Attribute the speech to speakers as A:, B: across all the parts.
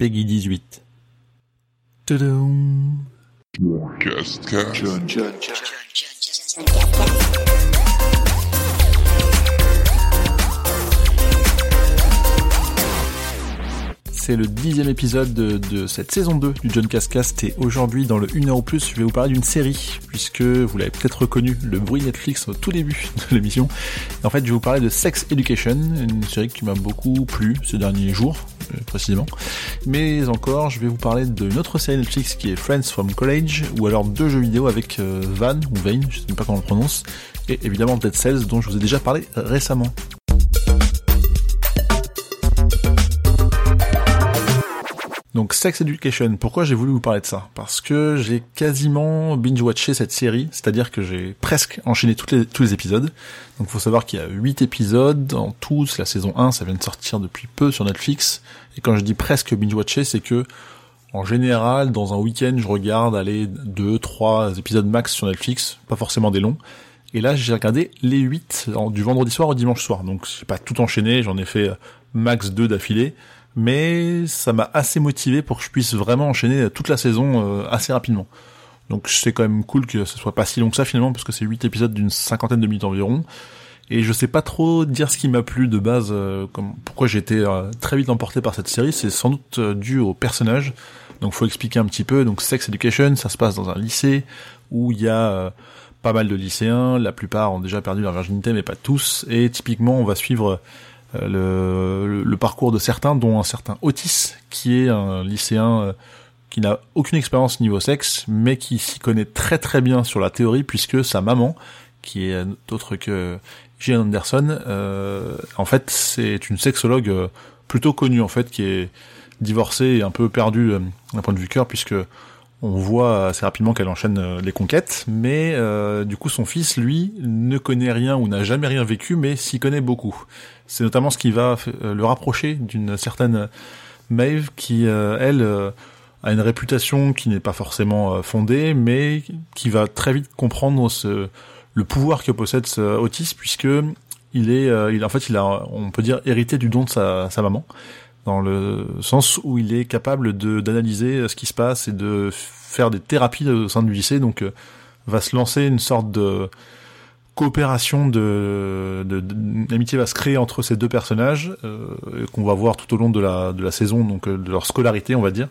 A: Peggy 18. Tudum. C'est le dixième épisode de, cette saison 2 du John Cascast et aujourd'hui dans le 1 heure ou plus je vais vous parler d'une série puisque vous l'avez peut-être reconnu le bruit Netflix au tout début de l'émission. En fait je vais vous parler de Sex Education, une série qui m'a beaucoup plu ces derniers jours précisément. Mais encore je vais vous parler d'une autre série Netflix qui est Friends from College ou alors deux jeux vidéo avec euh, Van ou Vane, je sais pas comment on le prononce, et évidemment Dead Cells dont je vous ai déjà parlé récemment. Donc Sex Education, pourquoi j'ai voulu vous parler de ça? Parce que j'ai quasiment binge-watché cette série, c'est-à-dire que j'ai presque enchaîné tous les épisodes. Donc faut savoir qu'il y a 8 épisodes en tout, la saison 1, ça vient de sortir depuis peu sur Netflix. Et quand je dis presque binge-watché, c'est que en général, dans un week-end, je regarde aller 2, 3 épisodes max sur Netflix, pas forcément des longs. Et là, j'ai regardé les 8 du vendredi soir au dimanche soir. Donc j'ai pas tout enchaîné, j'en ai fait max 2 d'affilée mais ça m'a assez motivé pour que je puisse vraiment enchaîner toute la saison euh, assez rapidement. Donc c'est quand même cool que ce soit pas si long que ça finalement, parce que c'est 8 épisodes d'une cinquantaine de minutes environ. Et je sais pas trop dire ce qui m'a plu de base, euh, comme pourquoi j'ai été euh, très vite emporté par cette série, c'est sans doute dû au personnage. Donc faut expliquer un petit peu. Donc Sex Education, ça se passe dans un lycée où il y a pas mal de lycéens, la plupart ont déjà perdu leur virginité, mais pas tous. Et typiquement, on va suivre euh, le, parcours de certains, dont un certain Otis, qui est un lycéen euh, qui n'a aucune expérience niveau sexe, mais qui s'y connaît très très bien sur la théorie, puisque sa maman, qui est autre que Gillian Anderson, euh, en fait c'est une sexologue plutôt connue en fait, qui est divorcée et un peu perdue d'un point de vue cœur, puisque on voit assez rapidement qu'elle enchaîne les conquêtes, mais du coup son fils, lui, ne connaît rien ou n'a jamais rien vécu, mais s'y connaît beaucoup. C'est notamment ce qui va euh, le rapprocher d'une certaine Maeve qui, euh, elle, euh, a une réputation qui n'est pas forcément fondée, mais qui va très vite comprendre ce, le pouvoir que possède ce Otis, puisque il est, il, en fait, il a, on peut dire, hérité du don de sa, maman, dans le sens où il est capable d'analyser ce qui se passe et de faire des thérapies au sein du lycée, donc va se lancer une sorte de coopération de, d'amitié va se créer entre ces deux personnages euh, qu'on va voir tout au long de la de la saison donc euh, de leur scolarité on va dire.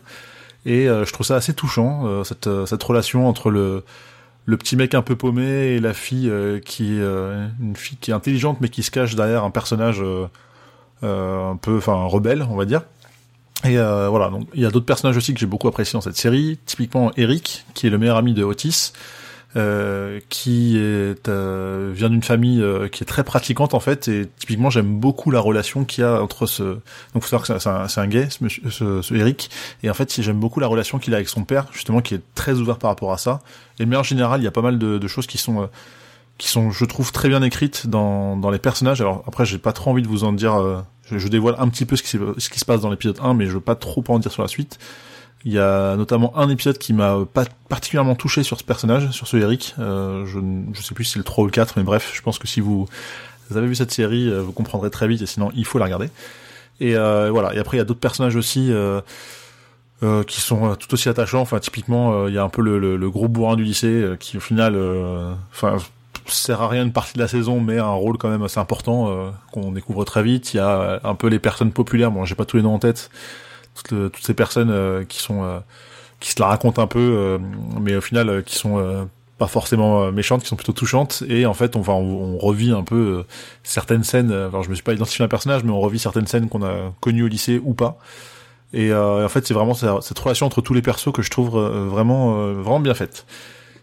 A: Et euh, je trouve ça assez touchant cette cette relation entre le le petit mec un peu paumé et la fille qui est une fille qui est intelligente mais qui se cache derrière un personnage un peu enfin rebelle on va dire. Et voilà donc il y a d'autres personnages aussi que j'ai beaucoup apprécié dans cette série. Typiquement Eric qui est le meilleur ami de Otis euh, qui est euh, vient d'une famille euh, qui est très pratiquante en fait et typiquement j'aime beaucoup la relation qu'il y a entre ce donc faut savoir que c'est un, gay ce, monsieur, ce, Eric et en fait j'aime beaucoup la relation qu'il a avec son père justement qui est très ouvert par rapport à ça. Et mais en général il y a pas mal de, de choses qui sont qui sont je trouve très bien écrites dans dans les personnages. Alors après j'ai pas trop envie de vous en dire je, je dévoile un petit peu ce qui, ce qui se passe dans l'épisode 1 mais je veux pas trop en dire sur la suite il y a notamment un épisode qui m'a pas particulièrement touché sur ce personnage, sur ce Eric. Euh, je, je sais plus si c'est le 3 ou le 4, mais bref, je pense que si vous, avez vu cette série, euh, vous comprendrez très vite, et sinon il faut la regarder. Et euh, voilà. Et après, il y a d'autres personnages aussi euh, euh, qui sont tout aussi attachants. Enfin, typiquement, il y a un peu le, le, gros bourrin du lycée qui, au final, enfin, sert à rien une partie de la saison, mais a un rôle quand même assez important qu'on découvre très vite. Il y a un peu les personnes populaires. Bon, j'ai pas tous les noms en tête toutes, toutes ces personnes euh, qui sont euh, qui se la racontent un peu, euh, mais au final qui sont pas forcément méchantes, qui sont plutôt touchantes. Et en fait, on va on, revit un peu certaines scènes. Alors, je me suis pas identifié un personnage, mais on revit certaines scènes qu'on a connues au lycée ou pas. Et en fait, c'est vraiment cette relation entre tous les persos que je trouve vraiment vraiment bien faite.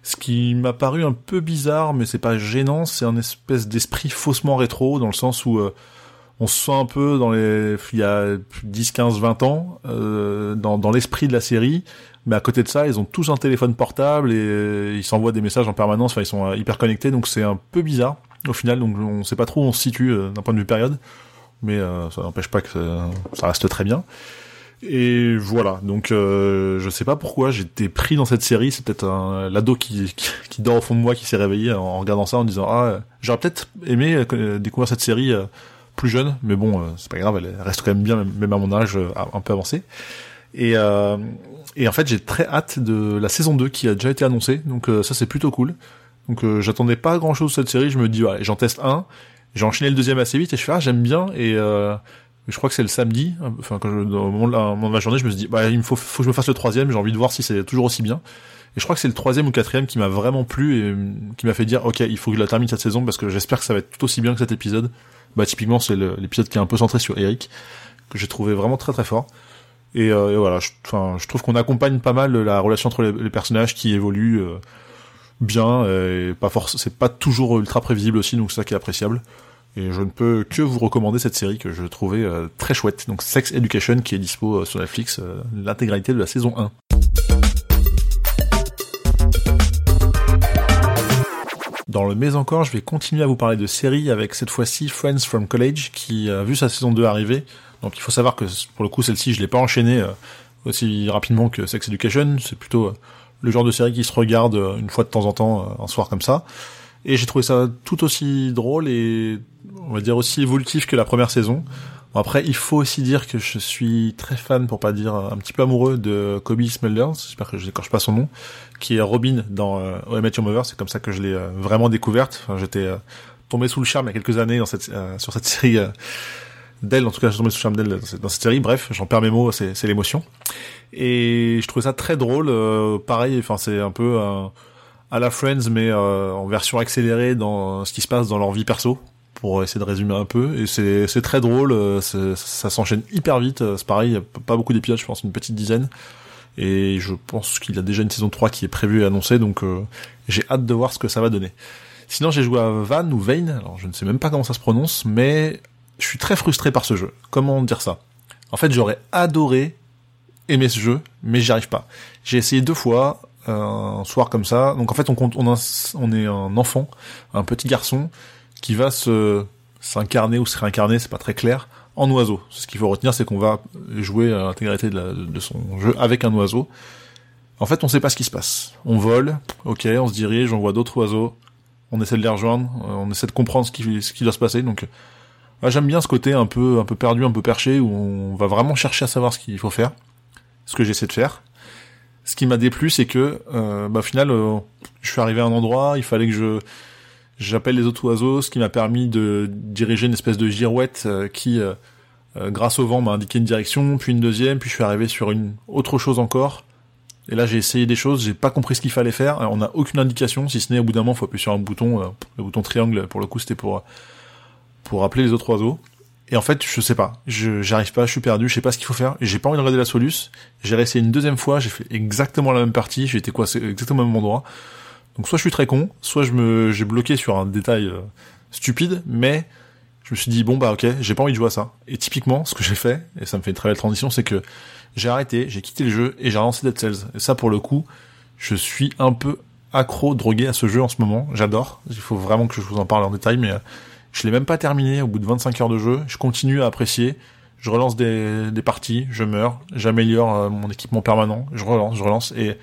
A: Ce qui m'a paru un peu bizarre, mais c'est pas gênant, c'est un espèce d'esprit faussement rétro dans le sens où on se sent un peu dans les il y a 10 15 20 ans euh, dans, dans l'esprit de la série. Mais à côté de ça ils ont tous un téléphone portable et ils s'envoient des messages en permanence. Enfin ils sont euh, hyper connectés. Donc c'est un peu bizarre au final. Donc on sait pas trop où on se situe euh, d'un point de vue période. Mais ça n'empêche pas que ça, reste très bien. Et voilà. Donc je sais pas pourquoi j'étais pris dans cette série. C'est peut-être un l'ado qui, qui, dort au fond de moi qui s'est réveillé en regardant ça en disant ah j'aurais peut-être aimé découvrir cette série plus jeune, mais bon, euh, c'est pas grave, elle reste quand même bien, même à mon âge, euh, un peu avancé. Et, euh, et en fait, j'ai très hâte de la saison 2 qui a déjà été annoncée, donc ça c'est plutôt cool. Donc j'attendais pas grand chose de cette série, je me dis, ouais, j'en teste un, j'ai enchaîné le deuxième assez vite et je fais, ah, j'aime bien, et je crois que c'est le samedi, enfin quand je, au moment de la, journée, je me suis dit, bah, il faut, faut que je me fasse le troisième, j'ai envie de voir si c'est toujours aussi bien. Et je crois que c'est le troisième ou quatrième qui m'a vraiment plu et qui m'a fait dire, ok, il faut que je la termine cette saison parce que j'espère que ça va être tout aussi bien que cet épisode. Bah typiquement, c'est l'épisode qui est un peu centré sur Eric que j'ai trouvé vraiment très très fort. Et, euh, voilà, je, je trouve qu'on accompagne pas mal la relation entre les, personnages qui évoluent euh, bien et pas force, c'est pas toujours ultra prévisible aussi, donc ça qui est appréciable. Et je ne peux que vous recommander cette série que je trouvais euh, très chouette. Donc Sex Education qui est dispo sur Netflix, l'intégralité de la saison 1. Dans le mais encore, je vais continuer à vous parler de séries avec cette fois-ci Friends from College qui a vu sa saison 2 arriver. Donc il faut savoir que pour le coup celle-ci je l'ai pas enchaînée euh, aussi rapidement que Sex Education, c'est plutôt euh, le genre de série qui se regarde euh, une fois de temps en temps un soir comme ça. Et j'ai trouvé ça tout aussi drôle et on va dire aussi évolutif que la première saison. Bon, après, il faut aussi dire que je suis très fan, pour pas dire un petit peu amoureux de Kobe Smulders, j'espère que je n'écorche pas son nom, qui est Robin dans euh, Met Your c'est comme ça que je l'ai euh, vraiment découverte. Enfin, j'étais euh, tombé sous le charme il y a quelques années dans cette, euh, sur cette série d'elle, en tout cas, suis tombé sous le charme d'elle dans cette série. Bref, j'en perds mes mots, c'est l'émotion. Et je trouvais ça très drôle, pareil, enfin c'est un peu à la Friends, mais en version accélérée dans ce qui se passe dans leur vie perso pour essayer de résumer un peu. Et c'est, très drôle, ça s'enchaîne hyper vite. C'est pareil, pas beaucoup d'épisodes, je pense une petite dizaine. Et je pense qu'il y a déjà une saison 3 qui est prévue et annoncée, donc euh, j'ai hâte de voir ce que ça va donner. Sinon, j'ai joué à Van ou Vane, alors je ne sais même pas comment ça se prononce, mais je suis très frustré par ce jeu. Comment dire ça? En fait, j'aurais adoré aimer ce jeu, mais j'y arrive pas. J'ai essayé deux fois, euh, un soir comme ça. Donc en fait, on, compte, on est un enfant, un petit garçon, qui va se s'incarner ou se réincarner, c'est pas très clair, en oiseau. Ce qu'il faut retenir, c'est qu'on va jouer à l'intégrité de, de, son jeu avec un oiseau. En fait, on sait pas ce qui se passe. On vole, ok, on se dirige, on voit d'autres oiseaux, on essaie de les rejoindre, euh, on essaie de comprendre ce qui, ce qui doit se passer. Donc, euh, j'aime bien ce côté un peu, un peu perdu, un peu perché, où on va vraiment chercher à savoir ce qu'il faut faire, ce que j'essaie de faire. Ce qui m'a déplu, c'est que, euh, bah, au final, euh, je suis arrivé à un endroit, il fallait que je J'appelle les autres oiseaux, ce qui m'a permis de diriger une espèce de girouette euh, qui, euh, euh, grâce au vent, m'a indiqué une direction, puis une deuxième, puis je suis arrivé sur une autre chose encore. Et là, j'ai essayé des choses, j'ai pas compris ce qu'il fallait faire. on n'a aucune indication, si ce n'est au bout d'un moment, faut appuyer sur un bouton, le bouton triangle. Pour le coup, c'était pour pour appeler les autres oiseaux. Et en fait, je sais pas, je j'arrive pas, je suis perdu, je sais pas ce qu'il faut faire. J'ai pas envie de regarder la soluce. J'ai essayé une deuxième fois, j'ai fait exactement la même partie, j'ai été coincé exactement au même endroit. Donc soit je suis très con, soit je me j'ai bloqué sur un détail euh, stupide, mais je me suis dit bon bah ok, j'ai pas envie de jouer à ça. Et typiquement, ce que j'ai fait, et ça me fait une très belle transition, c'est que j'ai arrêté, j'ai quitté le jeu et j'ai relancé Dead Cells. Et ça pour le coup, je suis un peu accro, drogué à ce jeu en ce moment. J'adore. Il faut vraiment que je vous en parle en détail, mais euh, je l'ai même pas terminé au bout de 25 heures de jeu. Je continue à apprécier. Je relance des, des parties, je meurs, j'améliore euh, mon équipement permanent, je relance, je relance et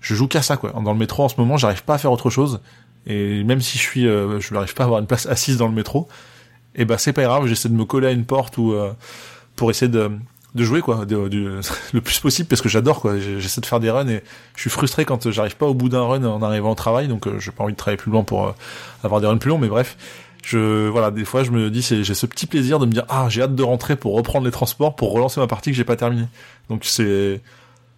A: je joue qu'à ça quoi. Dans le métro en ce moment, j'arrive pas à faire autre chose. Et même si je suis, euh, je n'arrive pas à avoir une place assise dans le métro, et eh ben c'est pas grave. J'essaie de me coller à une porte ou euh, pour essayer de de jouer quoi, le plus possible parce que j'adore quoi. J'essaie de faire des runs et je suis frustré quand j'arrive pas au bout d'un run en arrivant au travail. Donc euh, j'ai pas envie de travailler plus loin pour euh, avoir des runs plus longs. Mais bref, je voilà des fois je me dis j'ai ce petit plaisir de me dire ah j'ai hâte de rentrer pour reprendre les transports pour relancer ma partie que j'ai pas terminée. Donc c'est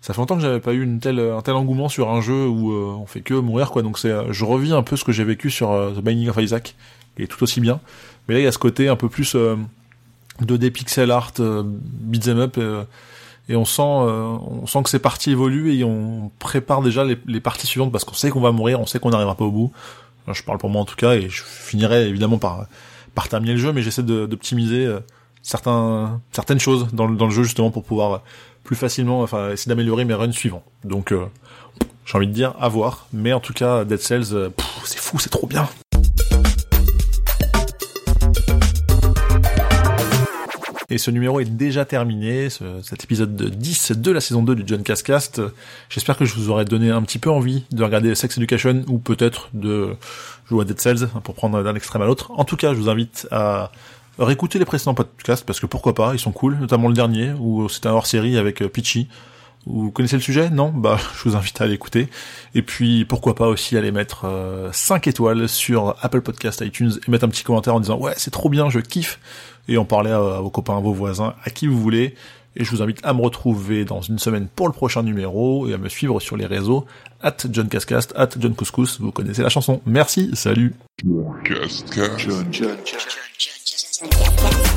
A: ça fait longtemps que j'avais pas eu une telle, un tel engouement sur un jeu où euh, on fait que mourir quoi. Donc c'est, euh, je revis un peu ce que j'ai vécu sur euh, The Binding of Isaac, qui est tout aussi bien. Mais là il y a ce côté un peu plus 2D pixel art, beat'em up, et on sent, on sent que ces parties évoluent et on prépare déjà les, les parties suivantes parce qu'on sait qu'on va mourir, on sait qu'on n'arrivera pas au bout. je parle pour moi en tout cas et je finirai évidemment par par terminer le jeu, mais j'essaie d'optimiser certains certaines choses dans, dans le jeu justement pour pouvoir plus facilement, enfin essayer d'améliorer mes runs suivants. Donc euh, j'ai envie de dire à voir, mais en tout cas Dead Cells, euh, c'est fou, c'est trop bien. Et ce numéro est déjà terminé, cet épisode de 10 de la saison 2 du John Cascast. J'espère que je vous aurai donné un petit peu envie de regarder Sex Education ou peut-être de jouer à Dead Cells pour prendre d'un extrême à l'autre. En tout cas, je vous invite à réécoutez les précédents podcasts parce que pourquoi pas, ils sont cool, notamment le dernier où c'était un hors-série avec euh, Pitchy. Vous connaissez le sujet? Non? Bah, je vous invite à l'écouter. Et puis, pourquoi pas aussi aller mettre 5 euh, étoiles sur Apple Podcast, iTunes et mettre un petit commentaire en disant « Ouais, c'est trop bien, je kiffe !» Et en parler à, vos copains, à vos voisins, à qui vous voulez. Et je vous invite à me retrouver dans une semaine pour le prochain numéro et à me suivre sur les réseaux at John Cascast, at John Couscous. Vous connaissez la chanson. Merci, salut. John John, John, John, Yes, yes, yes.